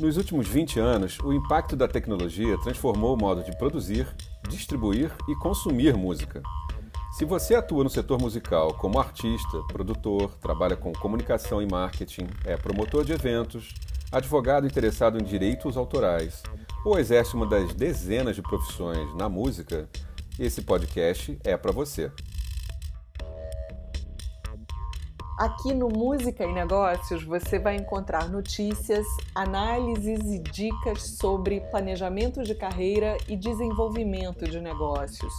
Nos últimos 20 anos, o impacto da tecnologia transformou o modo de produzir, distribuir e consumir música. Se você atua no setor musical como artista, produtor, trabalha com comunicação e marketing, é promotor de eventos, advogado interessado em direitos autorais ou exerce uma das dezenas de profissões na música, esse podcast é para você. Aqui no Música e Negócios você vai encontrar notícias, análises e dicas sobre planejamento de carreira e desenvolvimento de negócios.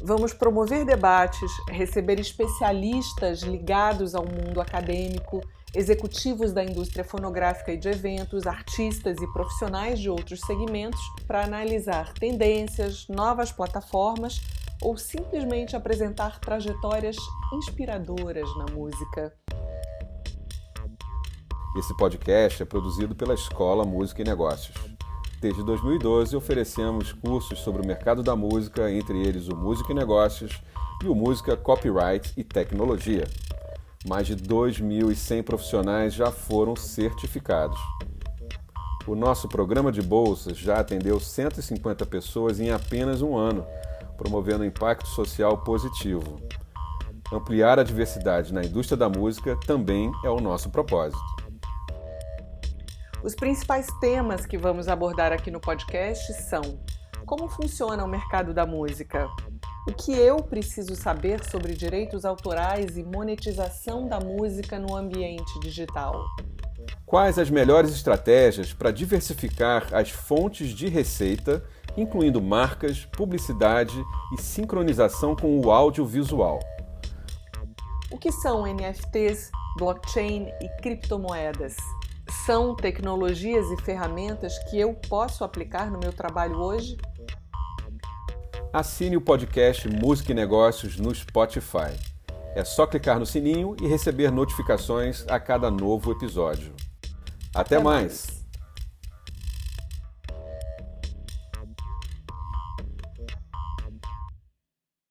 Vamos promover debates, receber especialistas ligados ao mundo acadêmico, executivos da indústria fonográfica e de eventos, artistas e profissionais de outros segmentos para analisar tendências, novas plataformas ou simplesmente apresentar trajetórias inspiradoras na música. Esse podcast é produzido pela Escola Música e Negócios. Desde 2012 oferecemos cursos sobre o mercado da música, entre eles o Música e Negócios e o Música Copyright e Tecnologia. Mais de 2.100 profissionais já foram certificados. O nosso programa de bolsas já atendeu 150 pessoas em apenas um ano promovendo impacto social positivo. Ampliar a diversidade na indústria da música também é o nosso propósito. Os principais temas que vamos abordar aqui no podcast são: como funciona o mercado da música? O que eu preciso saber sobre direitos autorais e monetização da música no ambiente digital? Quais as melhores estratégias para diversificar as fontes de receita incluindo marcas, publicidade e sincronização com o audiovisual. O que são NFTs, blockchain e criptomoedas? São tecnologias e ferramentas que eu posso aplicar no meu trabalho hoje? Assine o podcast Música e Negócios no Spotify. É só clicar no sininho e receber notificações a cada novo episódio. Até, Até mais. mais.